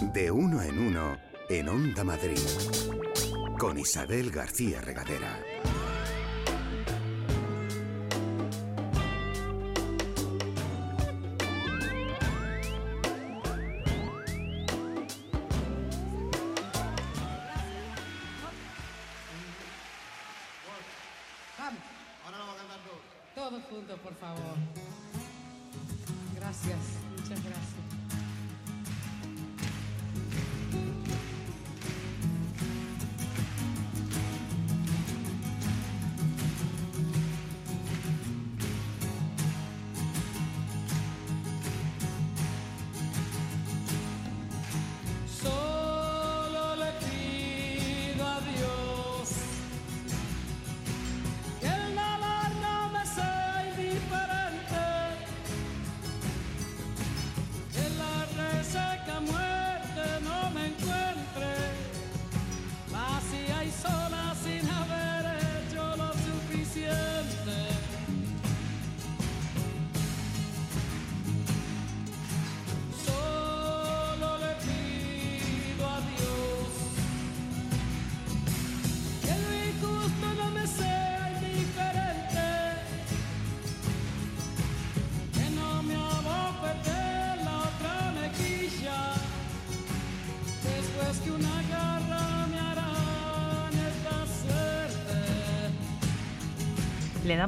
De uno en uno en Onda Madrid. Con Isabel García Regadera.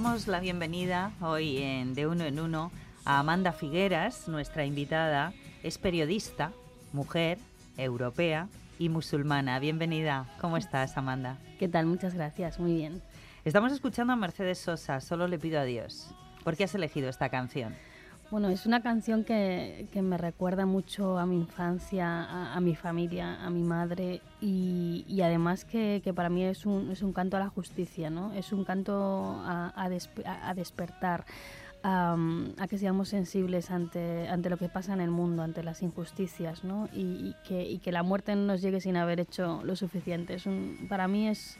Damos la bienvenida hoy en De Uno en Uno a Amanda Figueras, nuestra invitada. Es periodista, mujer, europea y musulmana. Bienvenida. ¿Cómo estás, Amanda? ¿Qué tal? Muchas gracias, muy bien. Estamos escuchando a Mercedes Sosa, Solo le pido a Dios. ¿Por qué has elegido esta canción? Bueno, es una canción que, que me recuerda mucho a mi infancia, a, mi familia, a mi madre y, y además que, que para mí es un, es un canto a la justicia, ¿no? Es un canto a, a, a- despertar, a, a que seamos sensibles ante, ante lo que pasa en el mundo, ante las injusticias, ¿no? Y, y que, y que la muerte no nos llegue sin haber hecho lo suficiente. Es un, para mí es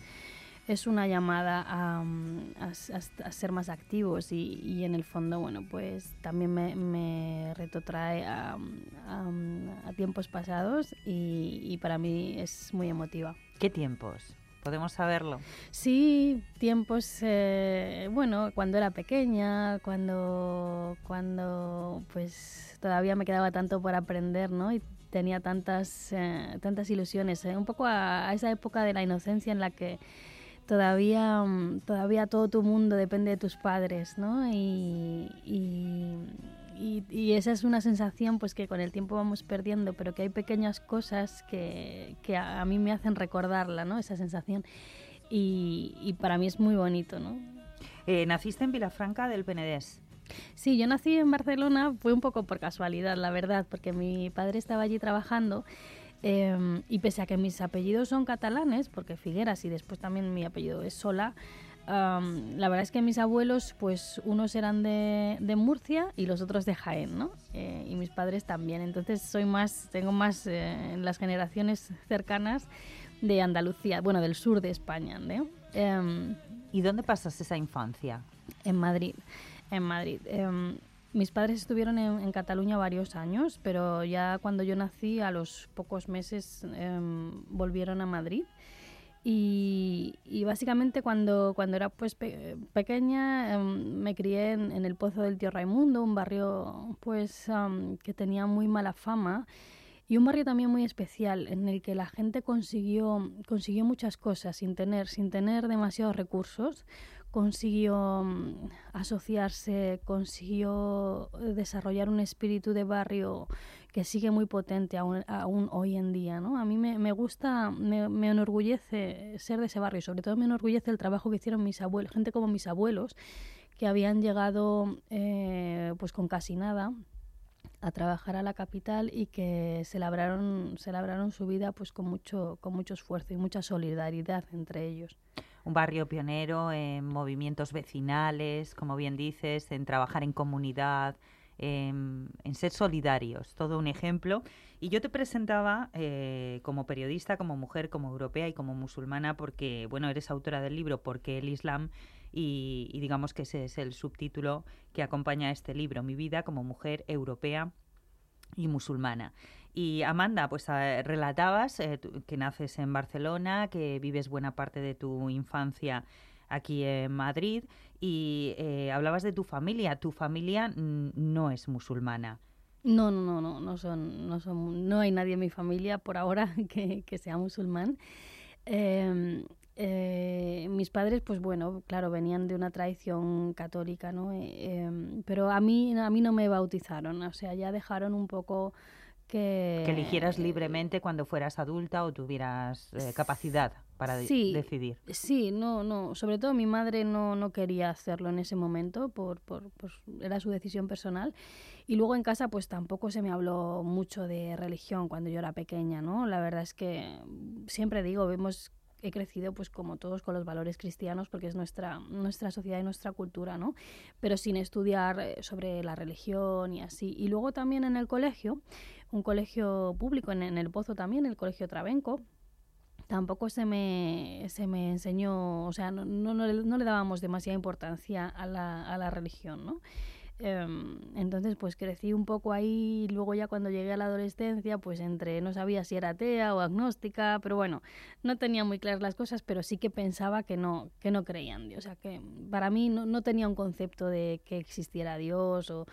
es una llamada a, mm, a a ser más activos y, y en el fondo, bueno, pues también me, me retrotrae a, a- a tiempos pasados y, y para mí es muy emotiva. ¿Qué tiempos? ¿Podemos saberlo? Sí, tiempos, eh, bueno, cuando era pequeña, cuando, cuando pues todavía me quedaba tanto por aprender, ¿no? Y tenía tantas, eh, tantas ilusiones, eh, un poco a, a esa época de la inocencia en la que todavía, mm, todavía todo tu mundo depende de tus padres, ¿no? Y, y, y- y esa es una sensación pues que con el tiempo vamos perdiendo, pero que hay pequeñas cosas que, que a, mí me hacen recordarla, ¿no? Esa sensación. Y, y para mí es muy bonito, ¿no? Eh, naciste en Vilafranca del Penedés. Sí, yo nací en Barcelona, fue un poco por casualidad, la verdad, porque mi padre estaba allí trabajando eh, y pese a que mis apellidos son catalanes, porque Figueras y después también mi apellido es Sola, am, la verdad es que mis abuelos, pues unos eran de, de Murcia y los otros de Jaén, ¿no? Eh, y mis padres también, entonces soy más, tengo más eh, en las generaciones cercanas de Andalucía, bueno, del sur de España, ¿no? Em, ¿Y dónde pasas esa infancia? en Madrid. En Madrid. Mis padres estuvieron en, Cataluña varios años, pero ya cuando yo nací, a los pocos meses, em, volvieron a Madrid. Y, básicamente cuando, cuando era pues pe- pequeña em, me crié en, el Pozo del Tío Raimundo, un barrio pues que tenía muy mala fama y un barrio también muy especial en el que la gente consiguió, consiguió muchas cosas sin tener, sin tener demasiados recursos. Consiguió mm, asociarse, consiguió eh, desarrollar un espíritu de barrio que sigue muy potente aún, aún hoy en día. ¿no? A mí me, me gusta, me, me enorgullece ser de ese barrio, sobre todo me enorgullece el trabajo que hicieron mis abuelos, gente como mis abuelos, que habían llegado eh, pues con casi nada a trabajar a la capital y que celebraron, celebraron su vida pues con mucho, con mucho esfuerzo y mucha solidaridad entre ellos. Un barrio pionero en movimientos vecinales, como bien dices, en trabajar en comunidad, en, en ser solidarios, todo un ejemplo. Y yo te presentaba eh, como periodista, como mujer, como europea y como musulmana, porque, bueno, eres autora del libro Porque el Islam y digamos que ese es el subtítulo que acompaña a este libro, Mi vida como mujer europea y musulmana. Y Amanda, pues eh, relatabas eh, que naces en Barcelona, que vives buena parte de tu infancia aquí en Madrid y eh, hablabas de tu familia. Tu familia no es musulmana. No, no, no, no, no son, no son, no hay nadie en mi familia por ahora que, sea musulmán. Eh, mis padres, pues bueno, claro, venían de una tradición católica, ¿no? Em, pero a mí, a mí no me bautizaron, o sea, ya dejaron un poco que... Que eligieras libremente cuando fueras adulta o tuvieras eh, capacidad para de- Sí. decidir. Sí, no, no. Sobre todo mi madre no, no quería hacerlo en ese momento, por, por, por- era su decisión personal. Y luego en casa, pues tampoco se me habló mucho de religión cuando yo era pequeña, ¿no? La verdad es que siempre digo, hemos he crecido pues como todos con los valores cristianos porque es nuestra nuestra sociedad y nuestra cultura, ¿no? Pero sin estudiar eh, sobre la religión y así. Y luego también en el colegio, un colegio público en, en el Pozo también, el colegio Trabenco, tampoco se me, se me enseñó, o sea, no, no, no le- dábamos demasiada importancia a la, a la religión, ¿no? Em, entonces, pues crecí un poco ahí, luego ya cuando llegué a la adolescencia, pues entre, no sabía si era atea o agnóstica, pero bueno, no tenía muy claras las cosas, pero sí que pensaba que no, que no creía en Dios, o sea, que para mí no, no tenía un concepto de que existiera Dios o,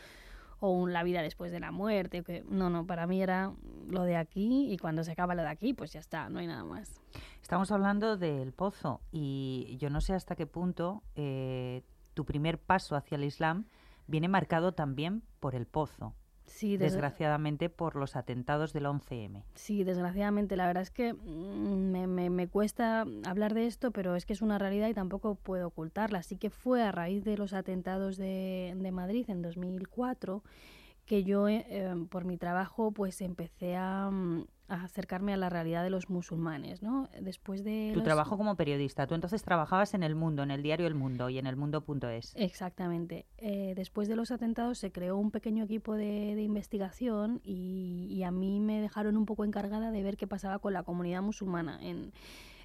o un- la vida después de la muerte, que no, no, para mí era lo de aquí y cuando se acaba lo de aquí, pues ya está, no hay nada más. Estamos hablando del pozo y yo no sé hasta qué punto eh, tu primer paso hacia el Islam viene marcado también por el pozo, Sí, desgra- desgraciadamente por los atentados del 11M. sí, desgraciadamente, la verdad es que mm, me, me- me cuesta hablar de esto, pero es que es una realidad y tampoco puedo ocultarla. Así que fue a raíz de los atentados de, de Madrid en 2004 que yo, eh, eh, por mi trabajo, pues empecé a, mm, a acercarme a la realidad de los musulmanes, ¿no? Después de Tu los- trabajo como periodista, tú entonces trabajabas en El Mundo, en el diario El Mundo y en elmundo.es. Exactamente. Eh, después de los atentados se creó un pequeño equipo de, de investigación y, y a mí me dejaron un poco encargada de ver qué pasaba con la comunidad musulmana en,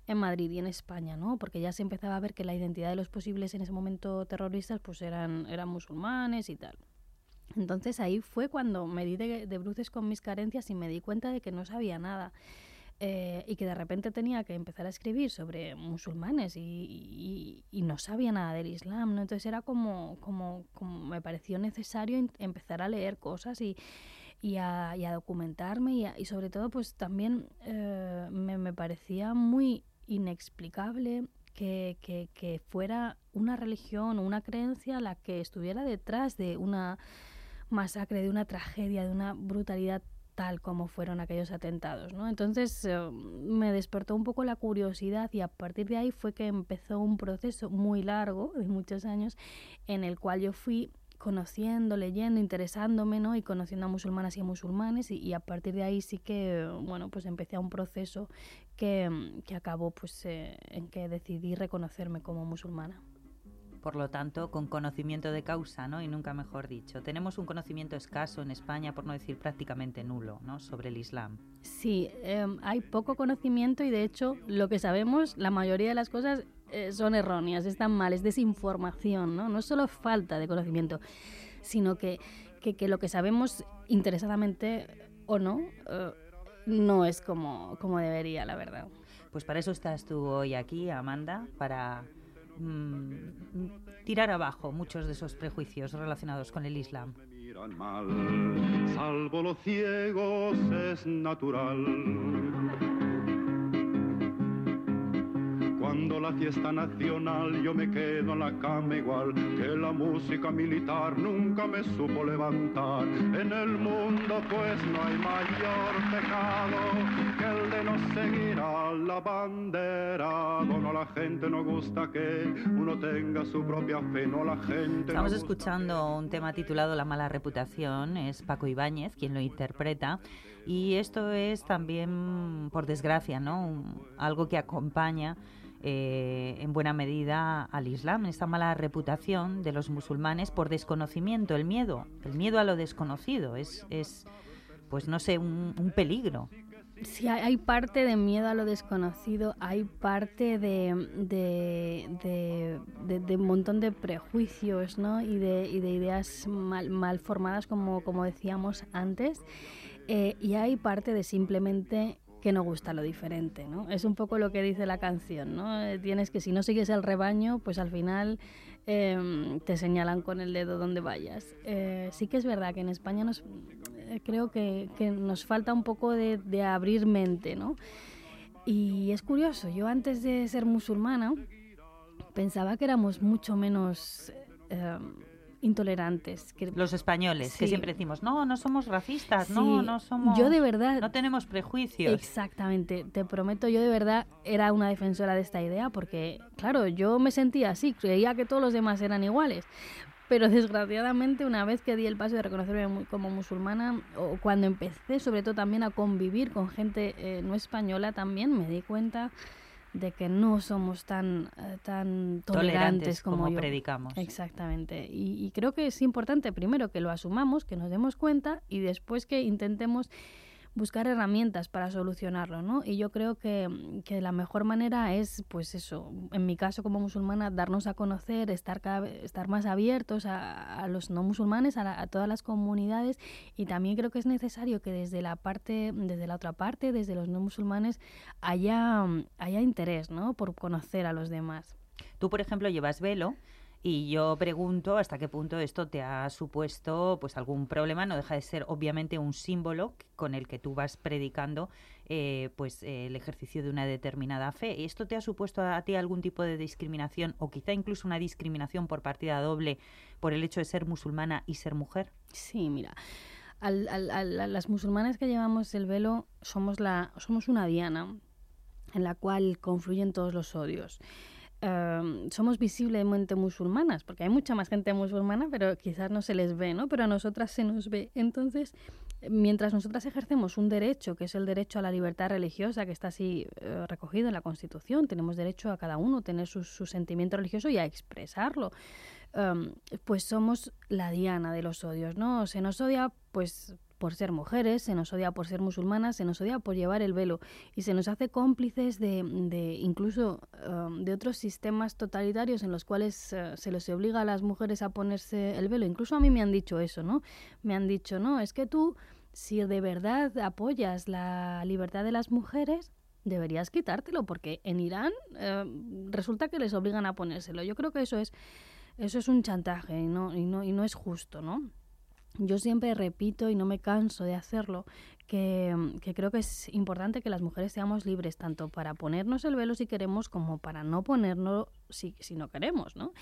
en Madrid y en España, ¿no? Porque ya se empezaba a ver que la identidad de los posibles en ese momento terroristas pues eran, eran musulmanes y tal. Entonces ahí fue cuando me di de, bruces con mis carencias y me di cuenta de que no sabía nada. Eh, y que de repente tenía que empezar a escribir sobre musulmanes y, y- y no sabía nada del Islam. Entonces era como, como, como me pareció necesario empezar a leer cosas y, y, a, documentarme y, a- y sobre todo pues también eh, me, me parecía muy inexplicable que, que, que fuera una religión o una creencia la que estuviera detrás de una masacre, de una tragedia, de una brutalidad tal como fueron aquellos atentados, ¿no? Entonces eh, me despertó un poco la curiosidad y a partir de ahí fue que empezó un proceso muy largo, de muchos años, en el cual yo fui conociendo, leyendo, interesándome, ¿no? Y conociendo a musulmanas y a musulmanes y, a partir de ahí sí que, bueno, pues empecé a un proceso que, que acabó pues eh, en que decidí reconocerme como musulmana. Por lo tanto, con conocimiento de causa, ¿no? Y nunca mejor dicho. Tenemos un conocimiento escaso en España, por no decir prácticamente nulo, ¿no? Sobre el Islam. Sí, em, hay poco conocimiento y de hecho lo que sabemos, la mayoría de las cosas eh, son erróneas, están mal, es desinformación, ¿no? No es solo falta de conocimiento, sino que, que, que lo que sabemos interesadamente o no, eh, no es como, como debería, la verdad. Pues para eso estás tú hoy aquí, Amanda, para mm, tirar abajo muchos de esos prejuicios relacionados con el Islam. La fiesta nacional yo me quedo en la cama igual que la música militar nunca me supo levantar. En el mundo pues no hay mayor pecado que el de no seguir a la bandera. No a la gente no gusta que uno tenga su propia fe, no la gente. no Estamos gusta escuchando un tema titulado La mala reputación, es Paco Ibáñez quien lo interpreta y esto es también, por desgracia, ¿no? Un- algo que acompaña eh, en buena medida al Islam, esta mala reputación de los musulmanes por desconocimiento, el miedo, el miedo a lo desconocido, es, es pues no sé, un, peligro. Sí, hay, parte de miedo a lo desconocido, hay parte de, de, de, un montón de prejuicios ¿no? y, de, y de ideas mal, mal formadas, como, como decíamos antes, eh, y hay parte de simplemente que no gusta lo diferente. ¿no? Es un poco lo que dice la canción. ¿no? Eh, tienes que, si no sigues el rebaño, pues al final em, te señalan con el dedo donde vayas. Eh, sí que es verdad que en España nos, eh, creo que, nos falta un poco de, de abrir mente, ¿no? Y es curioso, yo antes de ser musulmana pensaba que éramos mucho menos eh, intolerantes. Que, Los españoles, que siempre decimos, no, no somos racistas, Sí, no, no somos... Yo de verdad No tenemos prejuicios. Exactamente, te prometo, yo de verdad era una defensora de esta idea porque, claro, yo me sentía así, creía que todos los demás eran iguales. Pero desgraciadamente una vez que di el paso de reconocerme como musulmana, o cuando empecé sobre todo también a convivir con gente eh, no española también, me di cuenta de que no somos tan, eh, tan tolerantes, como, yo. predicamos. Exactamente. Y, y creo que es importante primero que lo asumamos, que nos demos cuenta y después que intentemos buscar herramientas para solucionarlo, ¿no? Y yo creo que, que la mejor manera es, pues eso, en mi caso como musulmana, darnos a conocer, estar, cada estar más abiertos a, a los no musulmanes, a, la- a todas las comunidades y también creo que es necesario que desde la parte, desde la otra parte, desde los no musulmanes, haya, haya interés, ¿no? Por conocer a los demás. Tú, por ejemplo, llevas velo y yo pregunto hasta qué punto esto te ha supuesto pues algún problema. No deja de ser obviamente un símbolo con el que tú vas predicando eh, pues eh, el ejercicio de una determinada fe. ¿Esto te ha supuesto a ti algún tipo de discriminación o quizá incluso una discriminación por partida doble por el hecho de ser musulmana y ser mujer? Sí, mira, al- al- al- las musulmanas que llevamos el velo somos, la, somos una diana en la cual confluyen todos los odios. Em, somos visiblemente musulmanas, porque hay mucha más gente musulmana, pero quizás no se les ve, ¿no? Pero a nosotras se nos ve. Entonces, mientras nosotras ejercemos un derecho, que es el derecho a la libertad religiosa, que está así eh, recogido en la Constitución, tenemos derecho a cada uno tener su, su sentimiento religioso y a expresarlo em, pues somos la diana de los odios, ¿no? Se nos odia, pues por ser mujeres, se nos odia por ser musulmanas, se nos odia por llevar el velo y se nos hace cómplices de, de incluso em, de otros sistemas totalitarios en los cuales eh, se les obliga a las mujeres a ponerse el velo. Incluso a mí me han dicho eso, ¿no? Me han dicho, no, es que tú, si de verdad apoyas la libertad de las mujeres, deberías quitártelo porque en Irán eh, resulta que les obligan a ponérselo. Yo creo que eso es eso es un chantaje y no, y no, y no es justo, ¿no? Yo siempre repito y no me canso de hacerlo que, que creo que es importante que las mujeres seamos libres tanto para ponernos el velo si queremos como para no ponernos si, si no queremos, ¿no?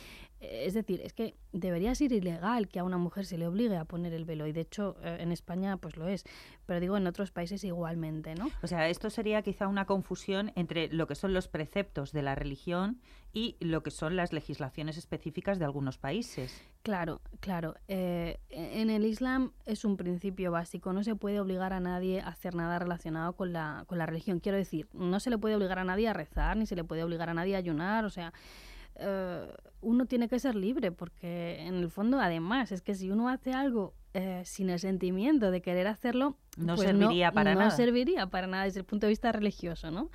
Eh, Es decir, es que debería ser ilegal que a una mujer se le obligue a poner el velo y de hecho eh, en España pues lo es, pero digo en otros países igualmente, ¿no? O sea, esto sería quizá una confusión entre lo que son los preceptos de la religión y lo que son las legislaciones específicas de algunos países. Claro, claro. Eh, en el Islam es un principio básico. No se puede obligar a nadie a hacer nada relacionado con la, con la religión. Quiero decir, no se le puede obligar a nadie a rezar, ni se le puede obligar a nadie a ayunar. O sea, eh, uno tiene que ser libre, porque en el fondo, además, es que si uno hace algo eh, sin el sentimiento de querer hacerlo, No pues serviría para no nada. serviría para nada desde el punto de vista religioso, ¿no?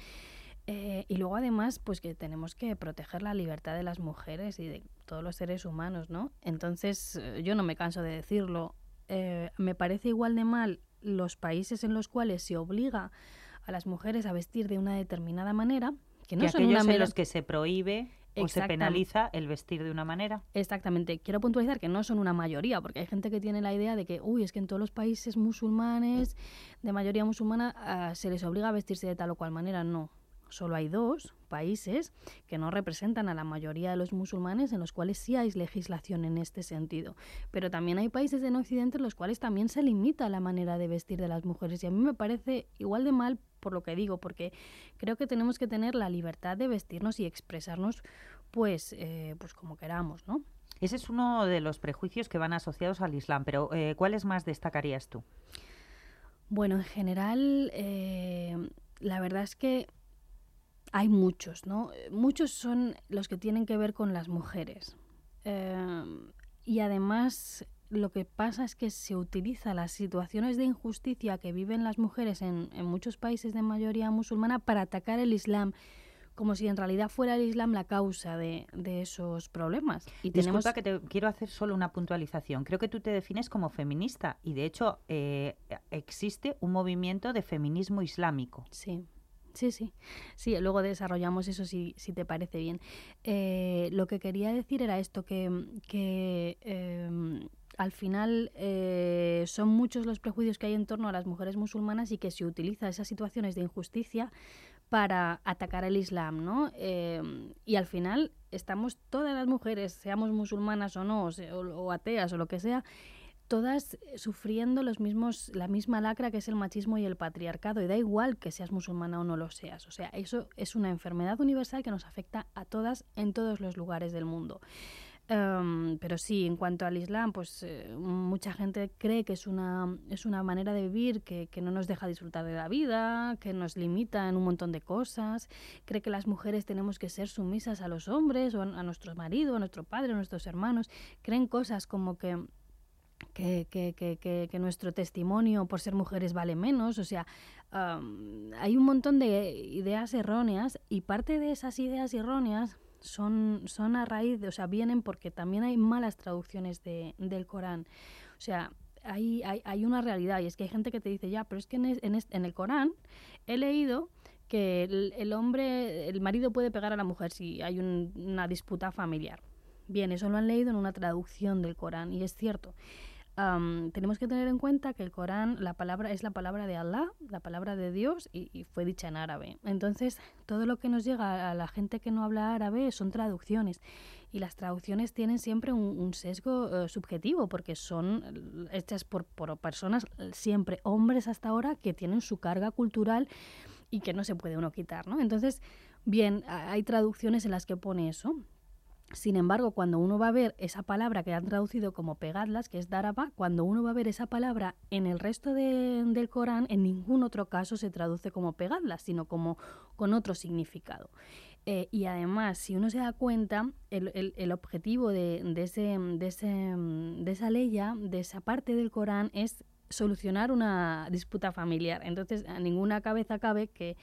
Eh, y luego además, pues que tenemos que proteger la libertad de las mujeres y de todos los seres humanos, ¿no? Entonces, yo no me canso de decirlo. eh, me parece igual de mal los países en los cuales se obliga a las mujeres a vestir de una determinada manera, que no que son aquellos una en los que se prohíbe o se penaliza el vestir de una manera. Exactamente. Quiero puntualizar que no son una mayoría, porque hay gente que tiene la idea de que, uy, es que en todos los países musulmanes, de mayoría musulmana, ah, se les obliga a vestirse de tal o cual manera. No. Solo hay dos países que no representan a la mayoría de los musulmanes en los cuales sí hay legislación en este sentido. Pero también hay países en Occidente en los cuales también se limita la manera de vestir de las mujeres. Y a mí me parece igual de mal por lo que digo, porque creo que tenemos que tener la libertad de vestirnos y expresarnos pues, eh, pues como queramos, ¿no? Ese es uno de los prejuicios que van asociados al Islam, pero eh, ¿cuáles más destacarías tú? Bueno, en general, eh, la verdad es que hay muchos, ¿no? Muchos son los que tienen que ver con las mujeres. Eh, y además lo que pasa es que se utiliza las situaciones de injusticia que viven las mujeres en, en muchos países de mayoría musulmana para atacar el Islam como si en realidad fuera el Islam la causa de, de esos problemas. Y Disculpa que te quiero hacer solo una puntualización. Creo que tú te defines como feminista y de hecho eh, existe un movimiento de feminismo islámico. Sí. Sí, sí. Sí, luego desarrollamos eso si, si te parece bien. Eh, lo que quería decir era esto, que, que em, al final eh, son muchos los prejuicios que hay en torno a las mujeres musulmanas y que se utiliza esas situaciones de injusticia para atacar el Islam, ¿no? Em, y al final estamos todas las mujeres, seamos musulmanas o no, o, ateas o lo que sea, todas sufriendo los mismos, la misma lacra que es el machismo y el patriarcado. Y da igual que seas musulmana o no lo seas. O sea, eso es una enfermedad universal que nos afecta a todas en todos los lugares del mundo. Em, pero sí, en cuanto al Islam, pues eh, mucha gente cree que es una, es una manera de vivir que, que, no nos deja disfrutar de la vida, que nos limita en un montón de cosas, cree que las mujeres tenemos que ser sumisas a los hombres o a, nuestro marido, a nuestro padre, a nuestros hermanos, creen cosas como que que, que, que, que, nuestro testimonio por ser mujeres vale menos. O sea, hay un montón de ideas erróneas y parte de esas ideas erróneas son, son a raíz de, o sea, vienen porque también hay malas traducciones de, del Corán. O sea, hay, hay, una realidad y es que hay gente que te dice, ya, pero es que en, el Corán he leído que el, hombre, el marido puede pegar a la mujer si hay un, una disputa familiar. Bien, eso lo han leído en una traducción del Corán y es cierto tenemos que tener en cuenta que el Corán, la palabra es la palabra de Allah, la palabra de Dios, y, fue dicha en árabe. Entonces, todo lo que nos llega a la gente que no habla árabe son traducciones. Y las traducciones tienen siempre un, sesgo eh, subjetivo, porque son hechas por, por personas, siempre hombres hasta ahora, que tienen su carga cultural y que no se puede uno quitar, ¿no? Entonces, bien, hay traducciones en las que pone eso, sin embargo, cuando uno va a ver esa palabra que han traducido como pegadlas, que es daraba, cuando uno va a ver esa palabra en el resto del Corán, en ningún otro caso se traduce como pegadlas, sino como con otro significado. Eh, y además, si uno se da cuenta, el, objetivo de, ese, de, de esa ley, de esa parte del Corán, es solucionar una disputa familiar. Entonces, a ninguna cabeza cabe que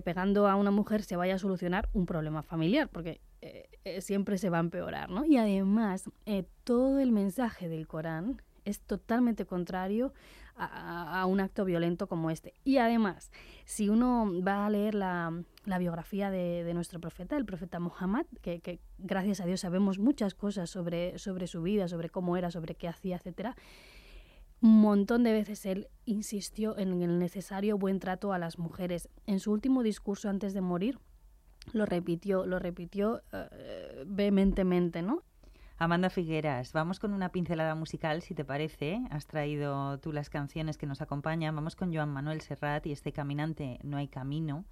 pegando a una mujer se vaya a solucionar un problema familiar, porque eh, eh, siempre se va a empeorar, ¿no? Y además, eh, todo el mensaje del Corán es totalmente contrario a, un acto violento como este. Y además, si uno va a leer la, biografía de, nuestro profeta, el profeta Muhammad, que, gracias a Dios sabemos muchas cosas sobre, sobre su vida, sobre cómo era, sobre qué hacía, etcétera, un montón de veces él insistió en el necesario buen trato a las mujeres. En su último discurso antes de morir, lo repitió, lo repitió uh, vehementemente, ¿no? Amanda Figueras, vamos con una pincelada musical, si te parece. Has traído tú las canciones que nos acompañan. Vamos con Joan Manuel Serrat y este caminante No hay camino.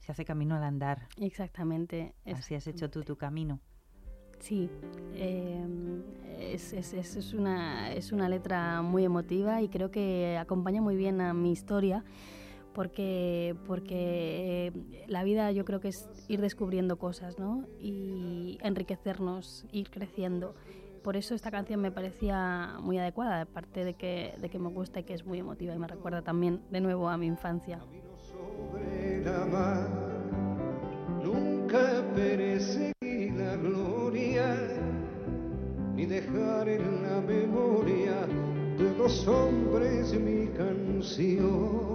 Se hace camino al andar. Exactamente. Así has hecho tú tu camino. Sí, eh, es, es, es, una, es una letra muy emotiva y creo que acompaña muy bien a mi historia porque, porque eh, la vida yo creo que es ir descubriendo cosas ¿no? y enriquecernos, ir creciendo. Por eso esta canción me parecía muy adecuada, aparte de que, de que me gusta y que es muy emotiva y me recuerda también de nuevo a mi infancia. nunca perece la gloria, ni dejar en la memoria de dos hombres mi canción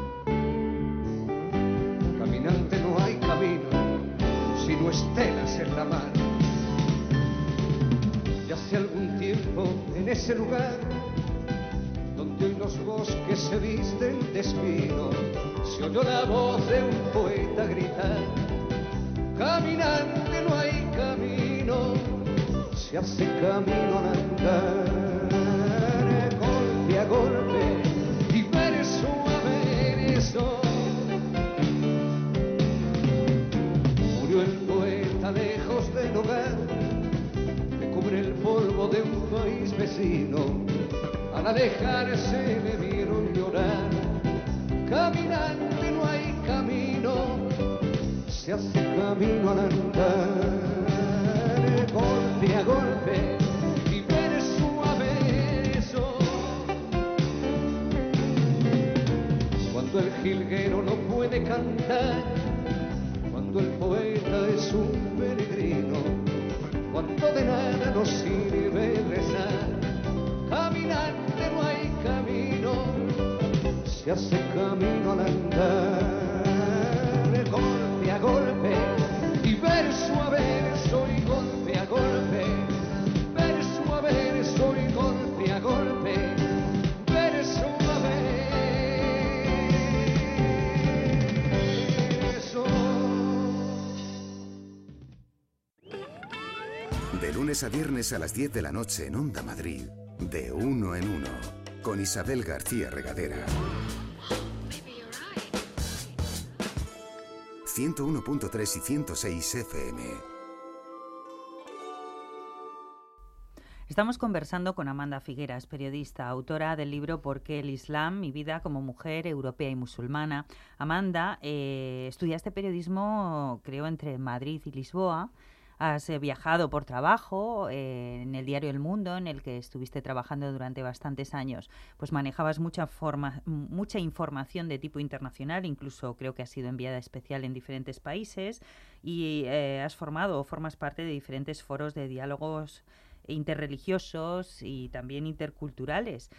Estelas en la mar. Y hace algún tiempo en ese lugar, donde hoy los bosques se visten de espino, se oyó la voz de un poeta gritar. Caminante no hay camino, se hace camino al andar, golpe a golpe país vecino. Al alejarse le vieron llorar. Caminante no hay camino, se hace camino al andar, golpe a golpe lunes a viernes a las 10 de la noche en Onda Madrid, de uno en uno, con Isabel García Regadera. 101.3 y 106 FM. Estamos conversando con Amanda Figueras, periodista, autora del libro ¿Por qué el Islam? Mi vida como mujer europea y musulmana. Amanda, eh, estudiaste periodismo, creo, entre Madrid y Lisboa. Has eh, viajado por trabajo eh, en el diario El Mundo, en el que estuviste trabajando durante bastantes años. Pues manejabas mucha, forma, mucha información de tipo internacional, incluso creo que has sido enviada especial en diferentes países y eh, has formado o formas parte de diferentes foros de diálogos interreligiosos y también interculturales.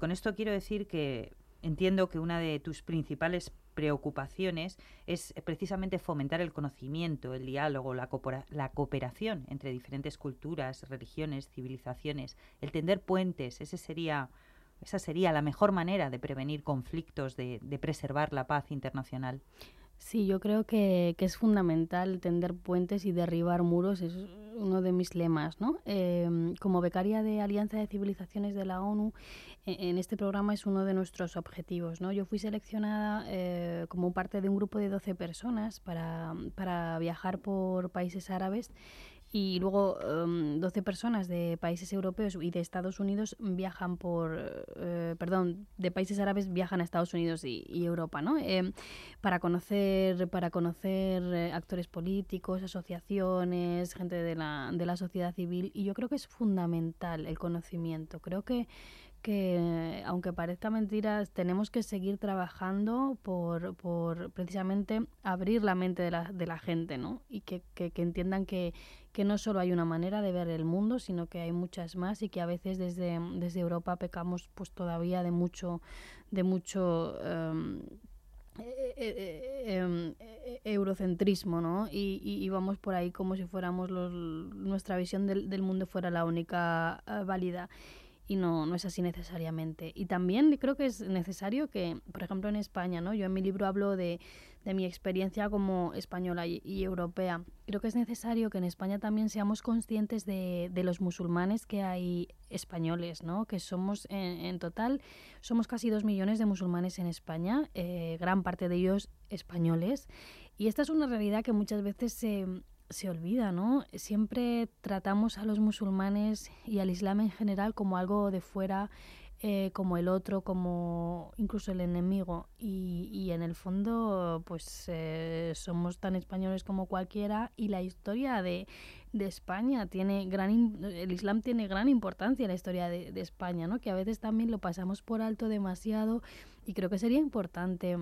Con esto quiero decir que entiendo que una de tus principales preocupaciones es precisamente fomentar el conocimiento, el diálogo, la cooperación entre diferentes culturas, religiones, civilizaciones, el tender puentes. Ese sería, esa sería la mejor manera de prevenir conflictos, de, de preservar la paz internacional. Sí, yo creo que, que es fundamental tender puentes y derribar muros, es uno de mis lemas, ¿no? Eh, como becaria de Alianza de Civilizaciones de la ONU, e- en este programa es uno de nuestros objetivos, ¿no? Yo fui seleccionada eh, como parte de un grupo de 12 personas para, para viajar por países árabes y luego em, 12 personas de países europeos y de Estados Unidos viajan por, eh, perdón, de países árabes viajan a Estados Unidos y, y Europa, ¿no? Em, para conocer, para conocer eh, actores políticos, asociaciones, gente de la, de la sociedad civil y yo creo que es fundamental el conocimiento. Creo que que aunque parezca mentira, tenemos que seguir trabajando por, por precisamente abrir la mente de la, de la gente, ¿no? Y que, que, entiendan que, que no solo hay una manera de ver el mundo, sino que hay muchas más y que a veces desde, desde Europa pecamos pues todavía de mucho, de mucho eh, eurocentrismo, ¿no? Y, y, y vamos por ahí como si fuéramos los, nuestra visión del, del mundo fuera la única eh, válida y no, no es así necesariamente. Y también creo que es necesario que, por ejemplo, en España, ¿no? Yo en mi libro hablo de, de mi experiencia como española y, europea. Creo que es necesario que en España también seamos conscientes de, de los musulmanes que hay españoles, ¿no? Que somos, en, en total, somos casi dos millones de musulmanes en España, eh, gran parte de ellos españoles. Y esta es una realidad que muchas veces se se olvida, ¿no? Siempre tratamos a los musulmanes y al Islam en general como algo de fuera, eh, como el otro, como incluso el enemigo. Y, y en el fondo, pues eh, somos tan españoles como cualquiera y la historia de, de España tiene gran... El Islam tiene gran importancia en la historia de, de España, ¿no? Que a veces también lo pasamos por alto demasiado y creo que sería importante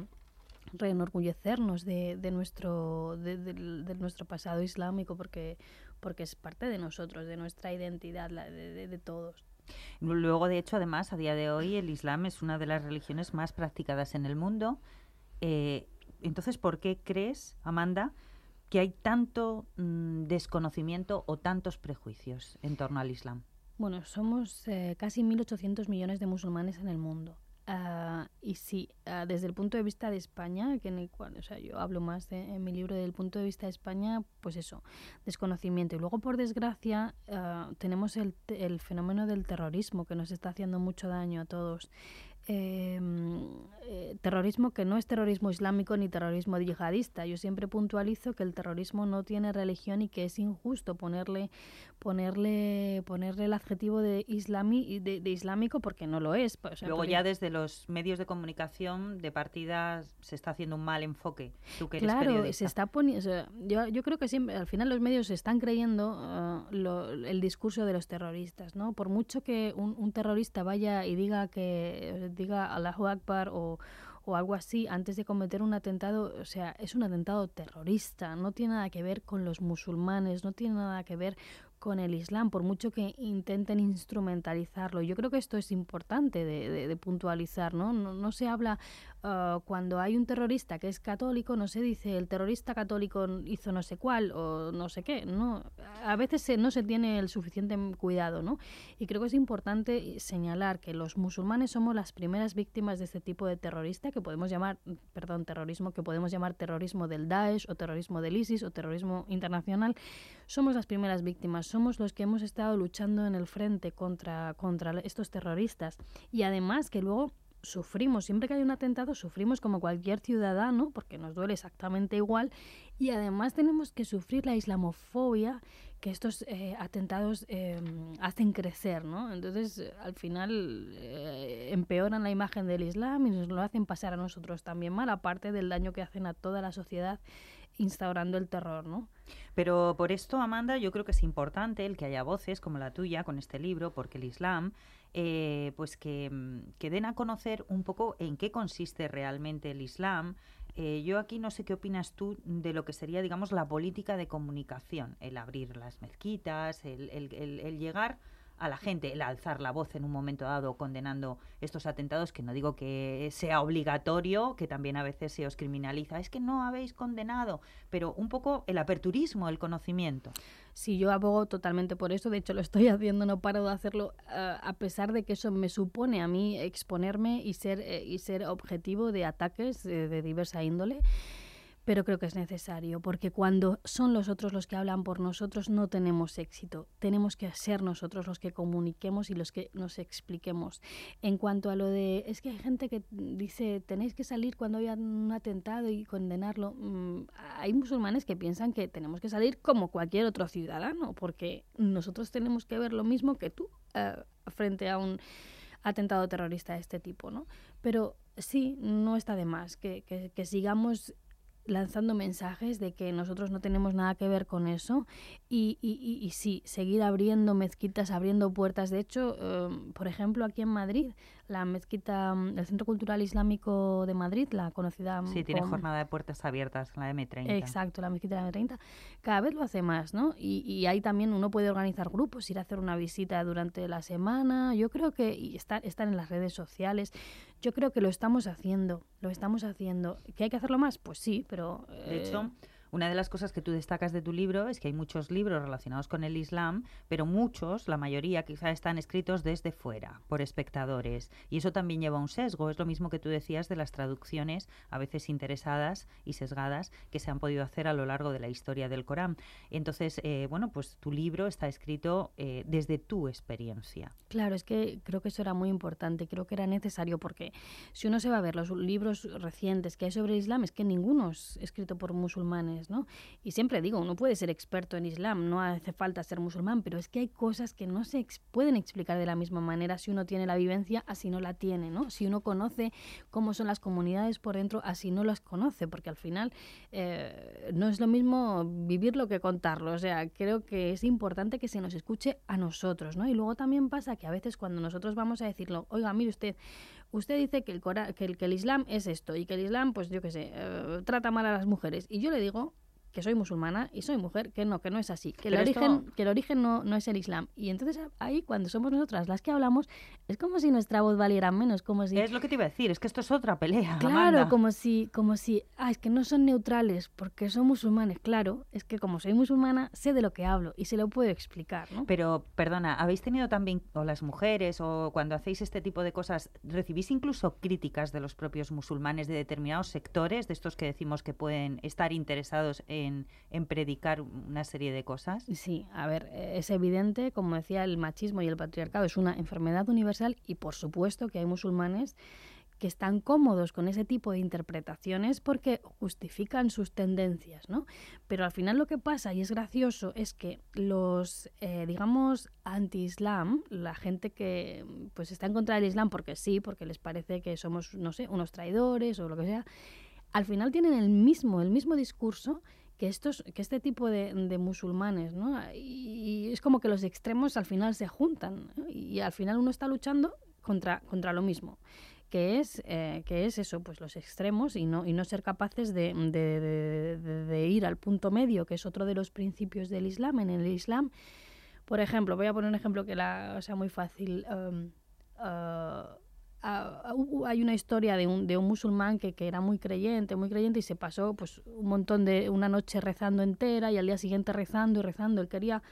reenorgullecernos de, de nuestro de, de, de, nuestro pasado islámico porque porque es parte de nosotros de nuestra identidad la, de, de, todos Luego, de hecho, además, a día de hoy el Islam es una de las religiones más practicadas en el mundo. Eh, entonces, ¿por qué crees, Amanda, que hay tanto mm, desconocimiento o tantos prejuicios en torno al Islam? Bueno, somos eh, casi 1.800 millones de musulmanes en el mundo. Ah, y sí, ah, desde el punto de vista de España, que en el cual, o sea, yo hablo más de, en mi libro del punto de vista de España, pues eso, desconocimiento. Y luego, por desgracia, ah, tenemos el, el fenómeno del terrorismo que nos está haciendo mucho daño a todos. Em, eh, terrorismo que no es terrorismo islámico ni terrorismo yihadista. Yo siempre puntualizo que el terrorismo no tiene religión y que es injusto ponerle ponerle ponerle el adjetivo de islami, de, islámico porque no lo es. Luego ya desde los medios de comunicación de partida se está haciendo un mal enfoque. claro, se está poniendo. yo, yo, creo que siempre al final los medios se están creyendo uh, el discurso de los terroristas, ¿no? Por mucho que un, un terrorista vaya y diga que diga Allahu Akbar o, o algo así antes de cometer un atentado, o sea, es un atentado terrorista, no tiene nada que ver con los musulmanes, no tiene nada que ver con el Islam, por mucho que intenten instrumentalizarlo. Yo creo que esto es importante de, puntualizar, ¿no? ¿no? se habla uh, cuando hay un terrorista que es católico, no se dice el terrorista católico hizo no sé cuál o no sé qué, ¿no? A veces no se tiene el suficiente cuidado, ¿no? Y creo que es importante señalar que los musulmanes somos las primeras víctimas de este tipo de terrorista que podemos llamar, perdón, terrorismo, que podemos llamar terrorismo del Daesh o terrorismo del ISIS o terrorismo internacional. Somos las primeras víctimas somos los que hemos estado luchando en el frente contra, contra estos terroristas. Y además que luego sufrimos, siempre que hay un atentado, sufrimos como cualquier ciudadano, porque nos duele exactamente igual, y además tenemos que sufrir la islamofobia que estos eh, atentados em, hacen crecer, ¿no? Entonces, al final, eh, empeoran la imagen del Islam y nos lo hacen pasar a nosotros también mal, aparte del daño que hacen a toda la sociedad instaurando el terror, ¿no? Pero por esto, Amanda, yo creo que es importante el que haya voces como la tuya con este libro, porque el Islam, eh, pues que, mm, que, den a conocer un poco en qué consiste realmente el Islam. Eh, yo aquí no sé qué opinas tú de lo que sería, digamos, la política de comunicación, el abrir las mezquitas, el, el, el llegar a la gente el alzar la voz en un momento dado condenando estos atentados, que no digo que sea obligatorio, que también a veces se os criminaliza, es que no habéis condenado, pero un poco el aperturismo, el conocimiento. Sí, yo abogo totalmente por eso, de hecho lo estoy haciendo, no paro de hacerlo, eh, a pesar de que eso me supone a mí exponerme y ser, eh, y ser objetivo de ataques eh, de diversa índole pero creo que es necesario, porque cuando son los otros los que hablan por nosotros no tenemos éxito. Tenemos que ser nosotros los que comuniquemos y los que nos expliquemos. En cuanto a lo de, es que hay gente que dice, tenéis que salir cuando haya un atentado y condenarlo. Mm, hay musulmanes que piensan que tenemos que salir como cualquier otro ciudadano, porque nosotros tenemos que ver lo mismo que tú eh, frente a un atentado terrorista de este tipo, ¿no? Pero sí, no está de más que, que, que sigamos lanzando mensajes de que nosotros no tenemos nada que ver con eso y, y, y, sí, seguir abriendo mezquitas, abriendo puertas. De hecho, em, por ejemplo, aquí en Madrid la mezquita, mm, el Centro Cultural Islámico de Madrid, la conocida. Sí, tiene jornada de puertas abiertas, la M30. Exacto, la mezquita de la M30. Cada vez lo hace más, ¿no? Y, y ahí también uno puede organizar grupos, ir a hacer una visita durante la semana. Yo creo que y están en las redes sociales. Yo creo que lo estamos haciendo, lo estamos haciendo. ¿Que hay que hacerlo más? Pues sí, pero. De hecho. Una de las cosas que tú destacas de tu libro es que hay muchos libros relacionados con el Islam, pero muchos, la mayoría quizá están escritos desde fuera, por espectadores. Y eso también lleva un sesgo. Es lo mismo que tú decías de las traducciones, a veces interesadas y sesgadas, que se han podido hacer a lo largo de la historia del Corán. Entonces, eh, bueno, pues tu libro está escrito eh, desde tu experiencia. Claro, es que creo que eso era muy importante, creo que era necesario porque si uno se va a ver los libros recientes que hay sobre el Islam, es que ninguno es escrito por musulmanes ¿no? Y siempre digo, uno puede ser experto en Islam, no hace falta ser musulmán, pero es que hay cosas que no se pueden explicar de la misma manera si uno tiene la vivencia, así no la tiene, ¿no? Si uno conoce cómo son las comunidades por dentro, así no las conoce, porque al final eh, no es lo mismo vivirlo que contarlo. O sea, creo que es importante que se nos escuche a nosotros, ¿no? Y luego también pasa que a veces cuando nosotros vamos a decirlo, oiga, mire usted, usted dice que el, que el, que el Islam es esto y que el Islam, pues yo qué sé, eh, trata mal a las mujeres. Y yo le digo, que soy musulmana y soy mujer, que no, que no es así, que el Pero esto- origen, que el origen no, no es el Islam. Y entonces ahí, cuando somos nosotras las que hablamos, es como si nuestra voz valiera menos, como si... Es lo que te iba a decir, es que esto es otra pelea. Claro, Amanda. como si, como si, ah, es que no son neutrales porque son musulmanes. Claro, es que como soy musulmana, sé de lo que hablo y se lo puedo explicar, ¿no? Pero, perdona, ¿habéis tenido también, o las mujeres, o cuando hacéis este tipo de cosas, recibís incluso críticas de los propios musulmanes de determinados sectores, de estos que decimos que pueden estar interesados en, en predicar una serie de cosas? Sí, a ver, eh, es evidente, como decía, el machismo y el patriarcado es una enfermedad universal y por supuesto que hay musulmanes que están cómodos con ese tipo de interpretaciones porque justifican sus tendencias, ¿no? Pero al final lo que pasa, y es gracioso, es que los, eh, digamos, anti-islam, la gente que pues está en contra del islam porque sí, porque les parece que somos, no sé, unos traidores o lo que sea, al final tienen el mismo, el mismo discurso que estos, que este tipo de, musulmanes, ¿no? Y, es como que los extremos al final se juntan ¿no? y al final uno está luchando contra, contra lo mismo que es eh, que es eso pues los extremos y no y no ser capaces de, de- ir al punto medio que es otro de los principios del Islam en el Islam por ejemplo voy a poner un ejemplo que sea muy fácil um, ah, hubo- hay una historia de un, de un musulmán que, que era muy creyente muy creyente y se pasó pues un montón de una noche rezando entera y al día siguiente rezando y rezando él quería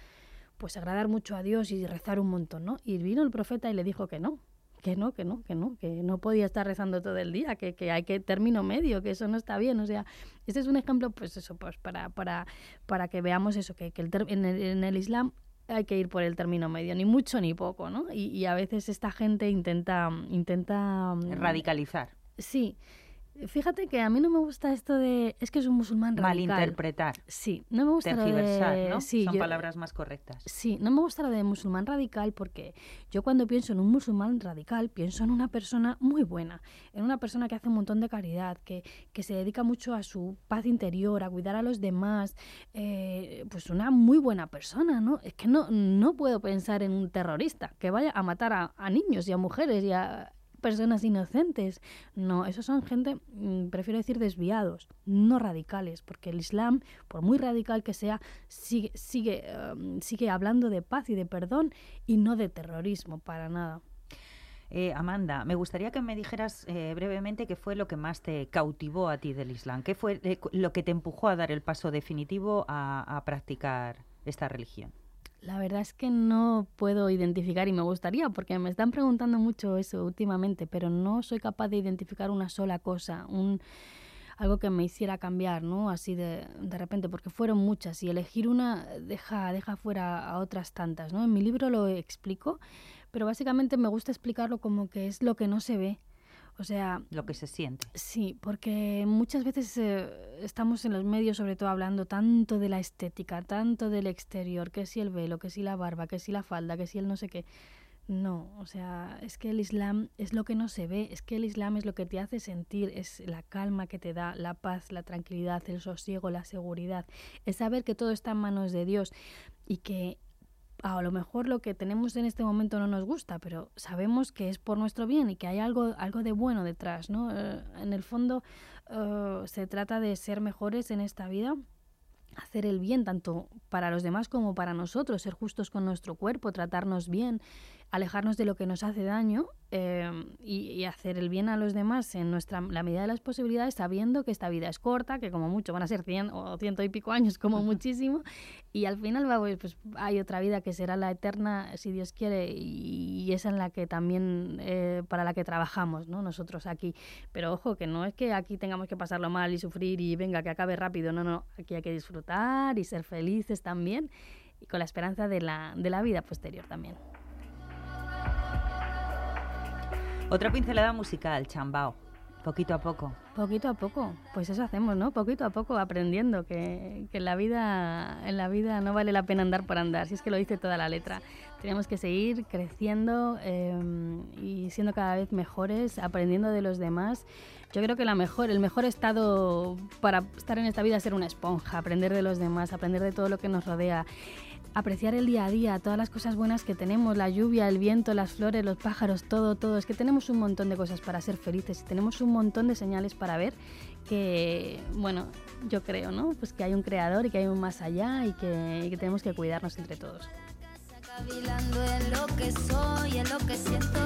pues agradar mucho a Dios y rezar un montón no y vino el profeta y le dijo que no que no, que no, que no, que no podía estar rezando todo el día, que, que hay que término medio, que eso no está bien. O sea, este es un ejemplo, pues eso, pues para, para, para que veamos eso, que, que el en, el, en el Islam hay que ir por el término medio, ni mucho ni poco, ¿no? Y, y a veces esta gente intenta, intenta mm, Radicalizar, Sí. Fíjate que a mí no me gusta esto de es que es un musulmán radical. malinterpretar, Sí, no me gusta lo tergiversar, de ¿no? sí, Son yo- palabras más correctas. Sí, no me gusta lo de musulmán radical porque yo cuando pienso en un musulmán radical pienso en una persona muy buena, en una persona que hace un montón de caridad, que, que se dedica mucho a su paz interior, a cuidar a los demás, eh, pues una muy buena persona, ¿no? Es que no, no puedo pensar en un terrorista que vaya a matar a, a niños y a mujeres y a personas inocentes. No, esos son gente, mm, prefiero decir desviados, no radicales, porque el Islam, por muy radical que sea, sigue, sigue, um, sigue hablando de paz y de perdón y no de terrorismo, para nada. Eh, Amanda, me gustaría que me dijeras eh, brevemente qué fue lo que más te cautivó a ti del Islam, qué fue eh, lo que te empujó a dar el paso definitivo a practicar esta religión. La verdad es que no puedo identificar y me gustaría porque me están preguntando mucho eso últimamente, pero no soy capaz de identificar una sola cosa, un algo que me hiciera cambiar, ¿no? Así de, de repente, porque fueron muchas y elegir una deja, deja fuera a otras tantas, ¿no? En mi libro lo explico, pero básicamente me gusta explicarlo como que es lo que no se ve. O sea, Lo que se siente. Sí, porque muchas veces eh, estamos en los medios sobre todo hablando tanto de la estética, tanto del exterior, que si el velo, que si la barba, que si la falda, que si el no sé qué. No, o sea, es que el Islam es lo que no se ve, es que el Islam es lo que te hace sentir, es la calma que te da, la paz, la tranquilidad, el sosiego, la seguridad, es saber que todo está en manos de Dios y que a lo mejor lo que tenemos en este momento no nos gusta, pero sabemos que es por nuestro bien y que hay algo, algo de bueno detrás, ¿no? Eh, en el fondo eh, se trata de ser mejores en esta vida, hacer el bien tanto para los demás como para nosotros, ser justos con nuestro cuerpo, tratarnos bien, alejarnos de lo que nos hace daño eh, y, y hacer el bien a los demás en nuestra la medida de las posibilidades, sabiendo que esta vida es corta, que como mucho van a ser 100 o ciento y pico años, como muchísimo, y al final va, pues, pues, hay otra vida que será la eterna, si Dios quiere, y, y esa en la que también, eh, para la que trabajamos, ¿no? Nosotros aquí. Pero ojo, que no es que aquí tengamos que pasarlo mal y sufrir y venga, que acabe rápido, no, no, aquí hay que disfrutar y ser felices también, y con la esperanza de la, de la vida posterior también. Otra pincelada musical, chambao, poquito a poco. Poquito a poco, pues eso hacemos, ¿no? Poquito a poco aprendiendo que, que en la vida en la vida no vale la pena andar por andar, si es que lo dice toda la letra. Tenemos que seguir creciendo eh, y siendo cada vez mejores, aprendiendo de los demás. Yo creo que la mejor, el mejor estado para estar en esta vida es ser una esponja, aprender de los demás, aprender de todo lo que nos rodea apreciar el día a día, todas las cosas buenas que tenemos, la lluvia, el viento, las flores, los pájaros, todo, todo. Es que tenemos un montón de cosas para ser felices y tenemos un montón de señales para ver que, bueno, yo creo, ¿no? Pues que hay un creador y que hay un más allá y que, tenemos que cuidarnos entre todos. En lo que soy, en lo que siento,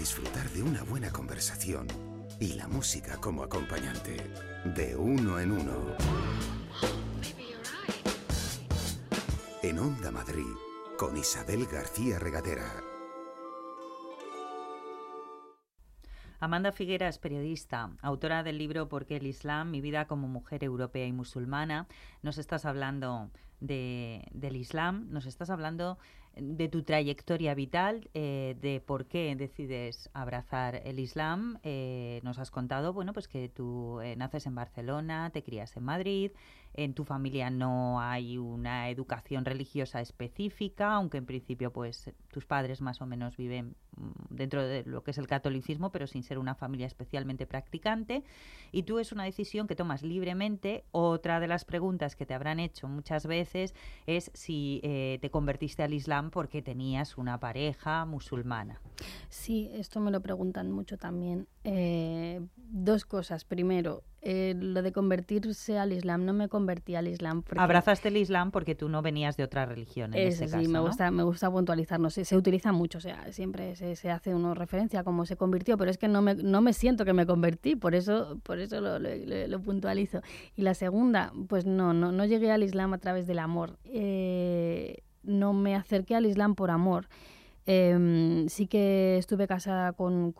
disfrutar de una buena conversación y la música como acompañante. De uno en uno. En Onda Madrid, con Isabel García Regadera. Amanda Figuera es periodista, autora del libro ¿Por qué el Islam? Mi vida como mujer europea y musulmana. Nos estás hablando de, del Islam, nos estás hablando de tu trayectoria vital, eh, de por qué decides abrazar el Islam. Eh, nos has contado, bueno, pues que tú eh, naces en Barcelona, te crías en Madrid, en tu familia no hay una educación religiosa específica, aunque en principio, pues tus padres más o menos viven mm, dentro de lo que es el catolicismo, pero sin ser una familia especialmente practicante. Y tú es una decisión que tomas libremente. Otra de las preguntas que te habrán hecho muchas veces es si eh, te convertiste al Islam porque tenías una pareja musulmana. Sí, esto me lo preguntan mucho también. Eh, dos cosas. Primero, eh, lo de convertirse al Islam. No me convertí al Islam. porque- Abrazaste el Islam porque tú no venías de otra religión en sí, caso, me ¿no? gusta, me gusta puntualizar, no sé, se utiliza mucho, o sea, siempre se, se hace uno referencia a cómo se convirtió, pero es que no me, no me siento que me convertí, por eso, por eso lo, lo- lo- lo puntualizo. Y la segunda, pues no, no, no llegué al Islam a través del amor, eh, no me acerqué al Islam por amor. Em, sí que estuve casada con,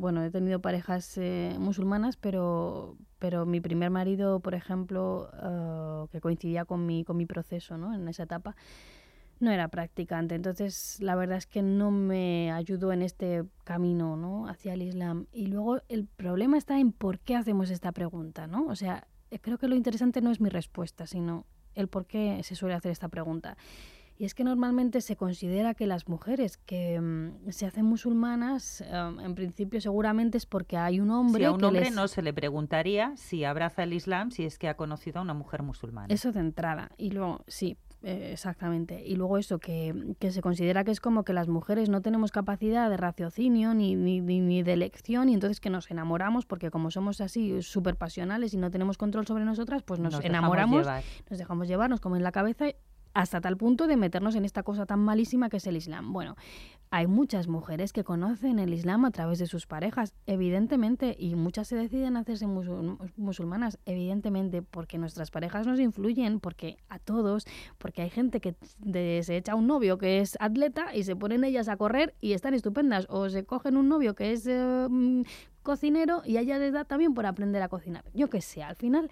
bueno, he tenido parejas eh, musulmanas, pero, pero mi primer marido, por ejemplo, eh, que coincidía con mi, con mi proceso ¿no? en esa etapa, no era practicante. Entonces, la verdad es que no me ayudó en este camino ¿no? hacia el Islam. Y luego el problema está en por qué hacemos esta pregunta, ¿no? O sea, creo que lo interesante no es mi respuesta, sino el por qué se suele hacer esta pregunta. Y es que normalmente se considera que las mujeres que mm, se hacen musulmanas, eh, en principio seguramente es porque hay un hombre Si a un que hombre les... no se le preguntaría si abraza el Islam si es que ha conocido a una mujer musulmana. Eso de entrada. Y luego, sí, eh, exactamente. Y luego eso, que, que se considera que es como que las mujeres no tenemos capacidad de raciocinio ni, ni, ni, ni de elección y entonces que nos enamoramos porque como somos así súper pasionales y no tenemos control sobre nosotras, pues nos, enamoramos, nos dejamos llevar, nos comen la cabeza hasta tal punto de meternos en esta cosa tan malísima que es el Islam. Bueno, hay muchas mujeres que conocen el Islam a través de sus parejas, evidentemente, y muchas se deciden hacerse musul- musulmanas, evidentemente, porque nuestras parejas nos influyen, porque a todos, porque hay gente que se echa un novio que es atleta y se ponen ellas a correr y están estupendas, o se cogen un novio que es eh, mm, cocinero y a ella les da también por aprender a cocinar. Yo qué sé, al final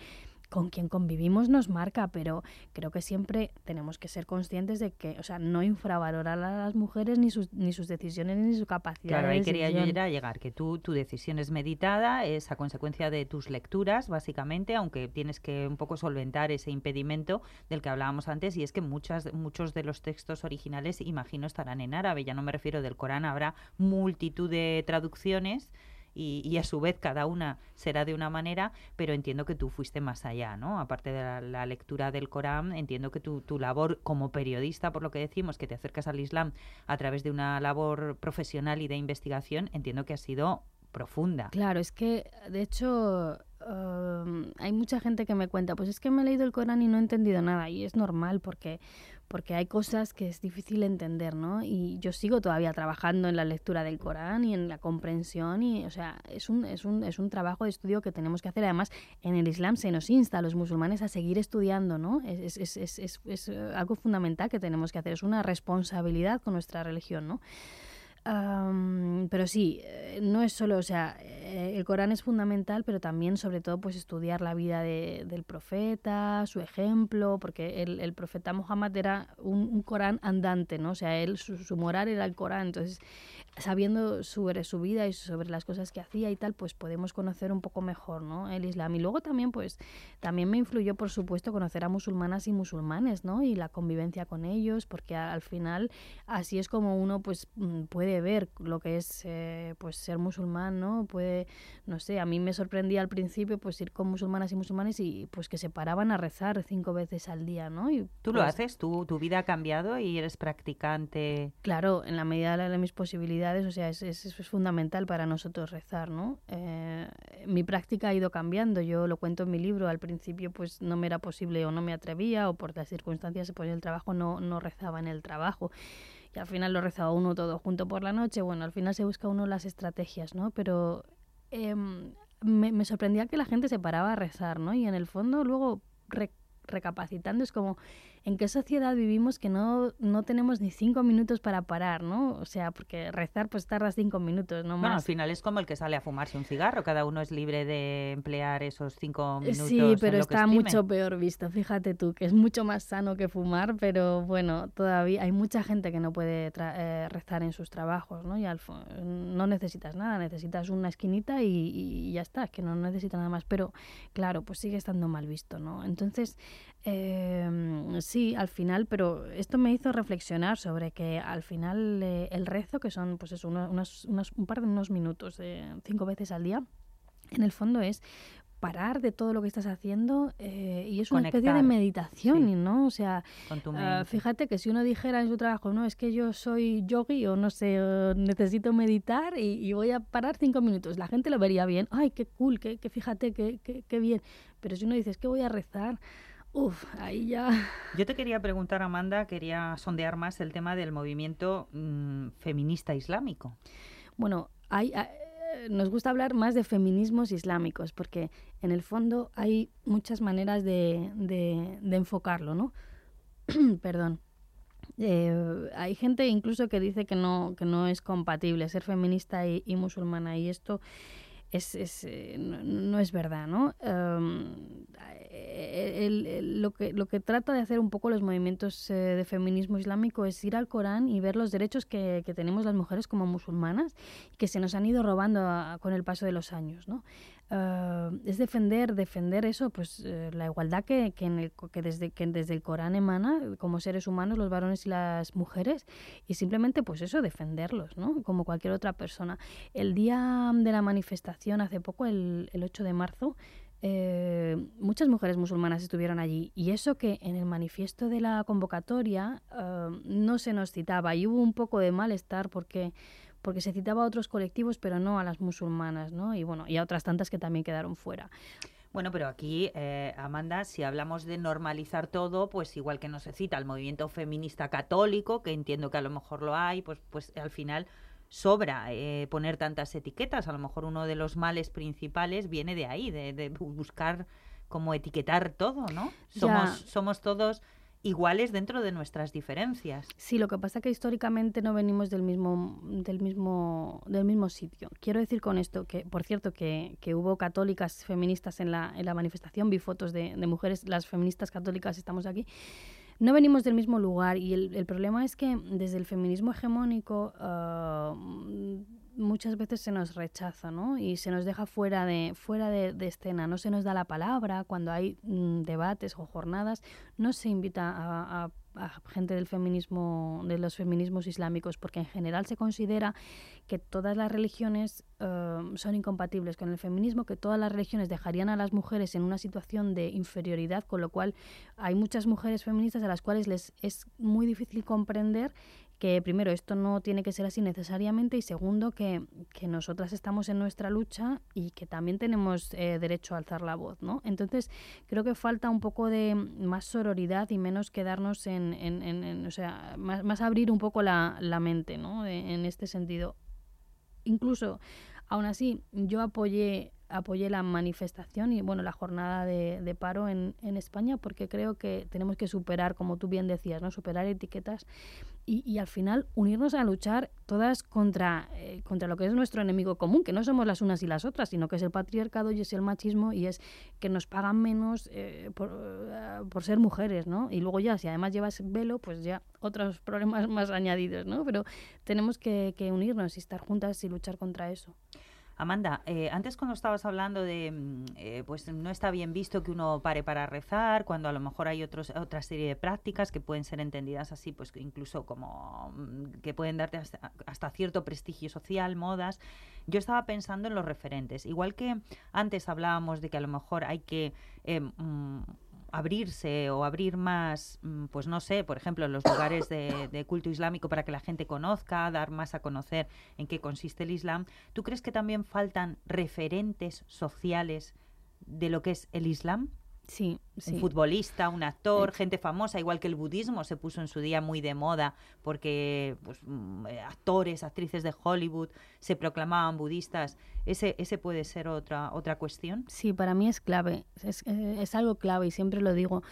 con quien convivimos nos marca, pero creo que siempre tenemos que ser conscientes de que, o sea, no infravalorar a las mujeres ni sus, ni sus decisiones ni su capacidad Claro, de ahí quería yo ir a llegar, que tú, tu decisión es meditada, es a consecuencia de tus lecturas, básicamente, aunque tienes que un poco solventar ese impedimento del que hablábamos antes, y es que muchas, muchos de los textos originales, imagino, estarán en árabe, ya no me refiero del Corán, habrá multitud de traducciones. Y, y a su vez cada una será de una manera, pero entiendo que tú fuiste más allá, ¿no? Aparte de la, lectura del Corán, entiendo que tu, tu labor como periodista, por lo que decimos, que te acercas al Islam a través de una labor profesional y de investigación, entiendo que ha sido profunda. Claro, es que, de hecho, um, hay mucha gente que me cuenta, pues es que me he leído el Corán y no he entendido nada, y es normal porque, porque hay cosas que es difícil entender, ¿no? Y yo sigo todavía trabajando en la lectura del Corán y en la comprensión, y, o sea, es un, es un, es un trabajo de estudio que tenemos que hacer. Además, en el Islam se nos insta a los musulmanes a seguir estudiando, ¿no? Es, es, es, es, es, eh, algo fundamental que tenemos que hacer, es una responsabilidad con nuestra religión, ¿no? Am, pero sí, eh, no es solo, o sea, eh, el Corán es fundamental, pero también, sobre todo, pues estudiar la vida de- del profeta, su ejemplo, porque el, el profeta Muhammad era un, un Corán andante, ¿no? O sea, él, su, su moral era el Corán, entonces, sabiendo sobre su vida y sobre las cosas que hacía y tal, pues podemos conocer un poco mejor, ¿no? El Islam. Y luego también, pues, también me influyó, por supuesto, conocer a musulmanas y musulmanes, ¿no? Y la convivencia con ellos, porque al final así es como uno pues mm, puede ver lo que es eh, pues ser musulmán no puede no sé a mí me sorprendía al principio pues ir con musulmanas y musulmanes y pues que se paraban a rezar cinco veces al día no y ¿Tú lo pues, haces? ¿Tú, ¿Tu vida ha cambiado y eres practicante? Claro, en la medida de mis posibilidades, o sea, es, es, es fundamental para nosotros rezar, ¿no? Eh, mi práctica ha ido cambiando, yo lo cuento en mi libro, al principio pues no me era posible o no me atrevía o por las circunstancias pues el trabajo no, no rezaba en el trabajo y al final lo rezaba uno todo junto por la noche, bueno, al final se busca uno las estrategias, ¿no? Pero em, me, me sorprendía que la gente se paraba a rezar, ¿no? Y en el fondo luego re- recapacitando es como en qué sociedad vivimos que no, no tenemos ni cinco minutos para parar, ¿no? O sea, porque rezar pues tardas cinco minutos, no Bueno, al final es como el que sale a fumarse un cigarro. Cada uno es libre de emplear esos cinco minutos. Sí, en pero lo está mucho peor visto. Fíjate tú, que es mucho más sano que fumar, pero bueno, todavía hay mucha gente que no puede tra- eh, rezar en sus trabajos, ¿no? Y al no necesitas nada, necesitas una esquinita y, y ya está, que no necesitas nada más. Pero claro, pues sigue estando mal visto, ¿no? Entonces, eh, sí, al final, pero esto me hizo reflexionar sobre que al final eh, el rezo, que son pues eso, uno- unos, unos- un par de unos minutos, eh, cinco veces al día, en el fondo es parar de todo lo que estás haciendo eh, y es una especie de meditación, sí. ¿no? O sea, ah, fíjate que si uno dijera en su trabajo, no, es que yo soy yogi o no sé, o necesito meditar y, y voy a parar cinco minutos, la gente lo vería bien, ay, qué cool, qué, qué fíjate, qué, qué, qué bien. Pero si uno dice, es que voy a rezar, uff, ahí ya... Yo te quería preguntar, Amanda, quería sondear más el tema del movimiento mm, feminista islámico. Bueno, hay, a- eh, nos gusta hablar más de feminismos islámicos, porque en el fondo hay muchas maneras de, de- de enfocarlo, ¿no? Perdón. Eh, hay gente incluso que dice que no, que no es compatible ser feminista y, y musulmana, y esto es, es, eh, no, es verdad, ¿no? Em, el- lo, que, lo que trata de hacer un poco los movimientos eh, de feminismo islámico es ir al Corán y ver los derechos que, que tenemos las mujeres como musulmanas que se nos han ido robando con el paso de los años, ¿no? Eh, es defender defender eso pues eh, la igualdad que, que, desde que desde el Corán emana como seres humanos los varones y las mujeres y simplemente pues eso defenderlos no como cualquier otra persona. El día de la manifestación hace poco el, el 8 de marzo eh, muchas mujeres musulmanas estuvieron allí y eso que en el manifiesto de la convocatoria no se nos citaba y hubo un poco de malestar porque porque se citaba a otros colectivos pero no a las musulmanas, ¿no? Y bueno, y a otras tantas que también quedaron fuera. Bueno, pero aquí, eh, Amanda, si hablamos de normalizar todo, pues igual que no se cita al movimiento feminista católico, que entiendo que a lo mejor lo hay, pues, pues al final sobra eh, poner tantas etiquetas. A lo mejor uno de los males principales viene de ahí, de, de bu- buscar como etiquetar todo, ¿no? Ya. Somos, somos todos iguales dentro de nuestras diferencias. Sí, lo que pasa que históricamente no venimos del mismo, del mismo, del mismo sitio. Quiero decir con esto que, por cierto, que, que hubo católicas feministas en la, en la manifestación, vi fotos de, de mujeres, las feministas católicas estamos aquí. No venimos del mismo lugar y el, el problema es que desde el feminismo hegemónico ah, muchas veces se nos rechaza, ¿no? Y se nos deja fuera de, fuera de, de escena, no se nos da la palabra cuando hay mm, debates o jornadas, no se invita a, gente del feminismo, de los feminismos islámicos, porque en general se considera que todas las religiones eh, son incompatibles con el feminismo, que todas las religiones dejarían a las mujeres en una situación de inferioridad, con lo cual hay muchas mujeres feministas a las cuales les es muy difícil comprender que primero esto no tiene que ser así necesariamente y segundo que, que nosotras estamos en nuestra lucha y que también tenemos eh, derecho a alzar la voz, ¿no? Entonces creo que falta un poco de más sororidad y menos quedarnos en, en- en- o sea, más, más abrir un poco la, la mente, ¿no? De- en este sentido. Incluso, aún así, yo apoyé apoyé la manifestación y bueno la jornada de, de paro en, en España porque creo que tenemos que superar como tú bien decías no superar etiquetas y, y al final unirnos a luchar todas contra, eh, contra lo que es nuestro enemigo común, que no somos las unas y las otras, sino que es el patriarcado y es el machismo y es que nos pagan menos eh, por, eh, por ser mujeres, ¿no? Y luego ya, si además llevas velo, pues ya otros problemas más añadidos, ¿no? Pero tenemos que, que unirnos y estar juntas y luchar contra eso. Amanda, eh, antes cuando estabas hablando de, mm, eh, pues no está bien visto que uno pare para rezar, cuando a lo mejor hay otros, otra serie de prácticas que pueden ser entendidas así, pues incluso como mm, que pueden darte hasta, hasta cierto prestigio social, modas. Yo estaba pensando en los referentes. Igual que antes hablábamos de que a lo mejor hay que eh, mm, abrirse o abrir más, mm, pues no sé, por ejemplo, los lugares de, de culto islámico para que la gente conozca, dar más a conocer en qué consiste el Islam. ¿Tú crees que también faltan referentes sociales de lo que es el Islam? Sí, sí. Un futbolista, un actor, gente famosa, igual que el budismo se puso en su día muy de moda porque pues, mm, eh, actores, actrices de Hollywood se proclamaban budistas. Ese, ese puede ser otra, otra cuestión. Sí, para mí es clave, es, es algo clave y siempre lo digo.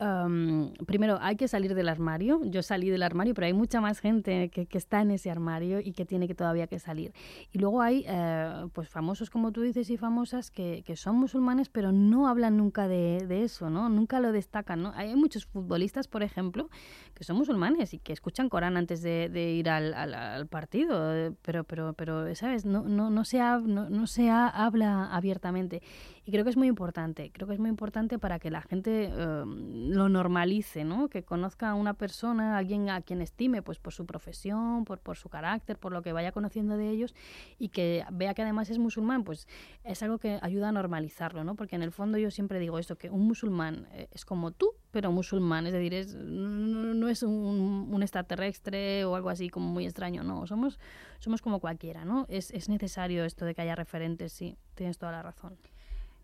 Am, primero, hay que salir del armario. Yo salí del armario, pero hay mucha más gente que, que está en ese armario y que tiene que todavía que salir. Y luego hay eh, pues famosos, como tú dices, y famosas que, que son musulmanes, pero no hablan nunca de, de eso, ¿no? Nunca lo destacan, ¿no? Hay muchos futbolistas, por ejemplo, que son musulmanes y que escuchan Corán antes de, de ir al, al- al partido, eh, pero, pero, pero, ¿sabes? No, no, no, se, hab- no, no se ha- habla abiertamente. Y creo que es muy importante, creo que es muy importante para que la gente eh, lo normalice, ¿no? Que conozca a una persona, alguien a quien estime, pues por su profesión, por, por su carácter, por lo que vaya conociendo de ellos y que vea que además es musulmán, pues es algo que ayuda a normalizarlo, ¿no? Porque en el fondo yo siempre digo esto, que un musulmán eh, es como tú, pero musulmán, es decir, es, no, no es un, un extraterrestre o algo así como muy extraño, no, somos, somos como cualquiera, ¿no? Es, es necesario esto de que haya referentes, sí, tienes toda la razón.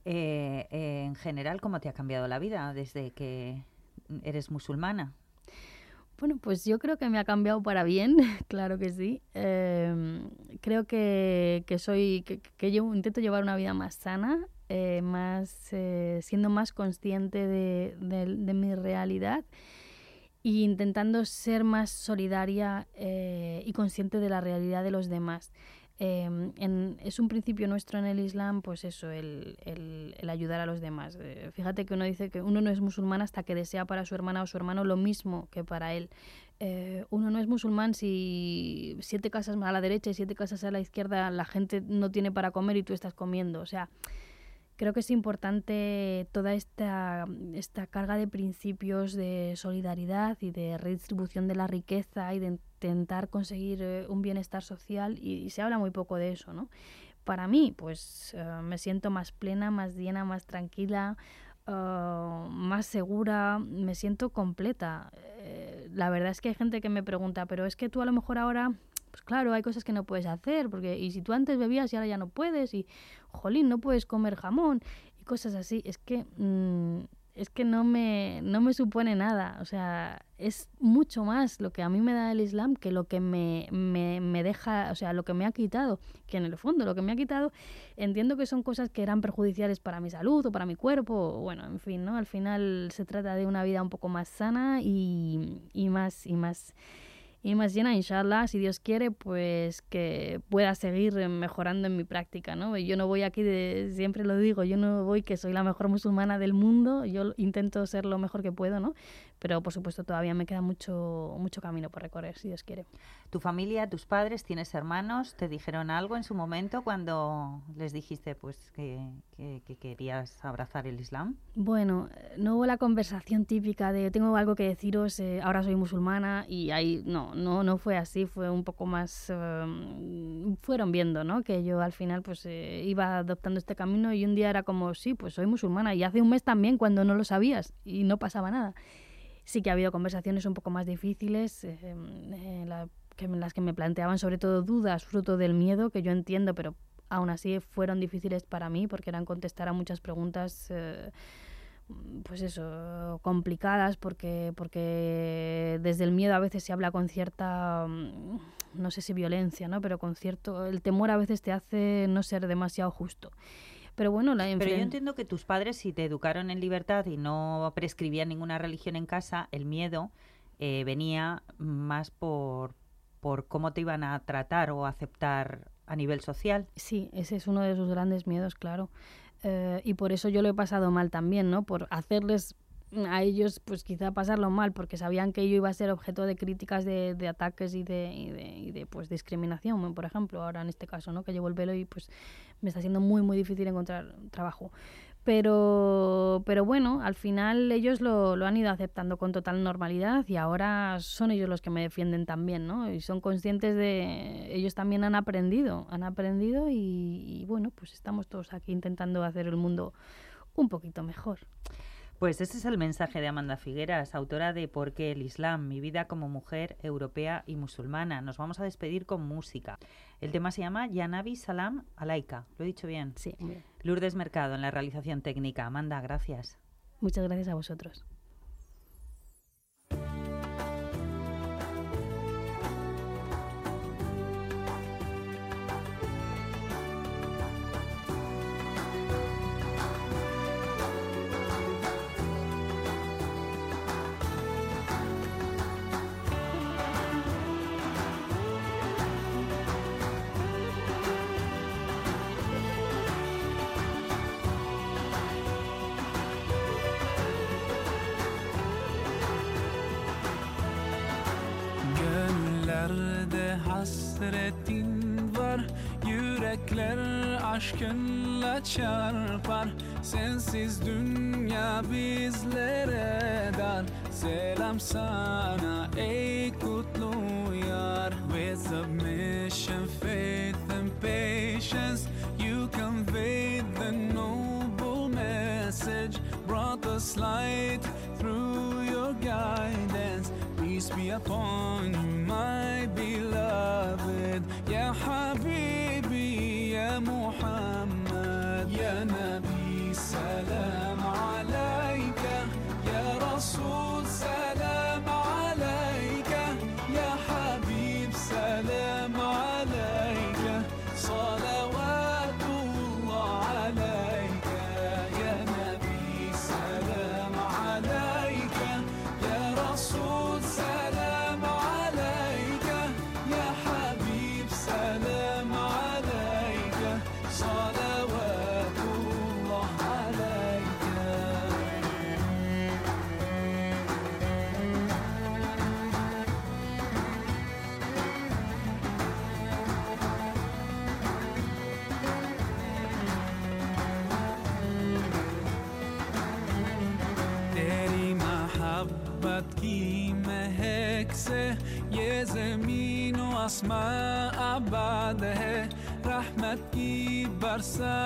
Eh, en general, ¿cómo te ha cambiado la vida desde que eres musulmana? Bueno, pues yo creo que me ha cambiado para bien, claro que sí. Eh, creo que, que soy, que, yo intento llevar una vida más sana, eh, más, eh, siendo más consciente de, de- de mi realidad e intentando ser más solidaria y consciente de la realidad de los demás. En- es un principio nuestro en el Islam, pues eso, el, el- el ayudar a los demás. Eh, fíjate que uno dice que uno no es musulmán hasta que desea para su hermana o su hermano lo mismo que para él. Eh, uno no es musulmán si siete casas a la derecha y siete casas a la izquierda la gente no tiene para comer y tú estás comiendo. O sea, creo que es importante toda esta, esta carga de principios de solidaridad y de redistribución de la riqueza y de intentar conseguir eh, un bienestar social y, se habla muy poco de eso, ¿no? para mí, pues eh, me siento más plena, más llena, más tranquila, eh, más segura, me siento completa. La verdad es que hay gente que me pregunta, pero es que tú a lo mejor ahora, pues claro, hay cosas que no puedes hacer, porque y si tú antes bebías y ahora ya no puedes, y jolín, no puedes comer jamón, y cosas así, es que mm, es que no me, no me supone nada. O sea, es mucho más lo que a mí me da el Islam que lo que me, me, me deja, o sea, lo que me ha quitado. Que en el fondo lo que me ha quitado, entiendo que son cosas que eran perjudiciales para mi salud o para mi cuerpo. Bueno, en fin, ¿no? Al final se trata de una vida un poco más sana y, y más, y más y más llena, inshallah, si Dios quiere, pues que pueda seguir mejorando en mi práctica, ¿no? Yo no voy aquí de, siempre lo digo, yo no voy que soy la mejor musulmana del mundo, yo intento ser lo mejor que puedo, ¿no? Pero por supuesto todavía me queda mucho, mucho camino por recorrer, si Dios quiere. ¿Tu familia, tus padres, tienes hermanos, te dijeron algo en su momento cuando les dijiste pues que, que- que querías abrazar el Islam? Bueno, no hubo la conversación típica de tengo algo que deciros, eh, ahora soy musulmana y ahí no, no, no fue así, fue un poco más, eh, fueron viendo, ¿no? Que yo al final pues eh, iba adoptando este camino y un día era como, sí, pues soy musulmana y hace un mes también cuando no lo sabías y no pasaba nada. Sí que ha habido conversaciones un poco más difíciles, eh, eh, la- que, en las que me planteaban sobre todo dudas fruto del miedo, que yo entiendo, pero aún así fueron difíciles para mí porque eran contestar a muchas preguntas, eh, pues eso, complicadas, porque, porque desde el miedo a veces se habla con cierta, mm, no sé si violencia, ¿no? Pero con cierto, el temor a veces te hace no ser demasiado justo. Pero bueno, la Pero yo entiendo que tus padres, si te educaron en libertad y no prescribían ninguna religión en casa, el miedo eh, venía más por, por cómo te iban a tratar o aceptar a nivel social. Sí, ese es uno de sus grandes miedos, claro. Eh, y por eso yo lo he pasado mal también, ¿no? Por hacerles a ellos, pues quizá pasarlo mal, porque sabían que yo iba a ser objeto de críticas, de, de ataques y de, y de, y de, pues, discriminación, por ejemplo, ahora en este caso, ¿no? Que llevo el velo y pues me está siendo muy, muy difícil encontrar trabajo. Pero, pero bueno, al final ellos lo, lo han ido aceptando con total normalidad y ahora son ellos los que me defienden también, ¿no? Y son conscientes de... Ellos también han aprendido, han aprendido y, y bueno, pues estamos todos aquí intentando hacer el mundo un poquito mejor. Pues ese es el mensaje de Amanda Figueras, autora de ¿Por qué el Islam? Mi vida como mujer europea y musulmana. Nos vamos a despedir con música. El tema se llama Yanabi Salam Alaika. ¿Lo he dicho bien? Sí. Lourdes Mercado en la realización técnica. Amanda, gracias. Muchas gracias a vosotros. Aşkınla çarpar Sensiz dünya bizlere dar. Selam sana ey kutlu yar. With submission, faith and patience You conveyed the noble message. Brought us light through your guidance. Peace be upon you, my beloved. varsa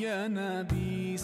يا نبي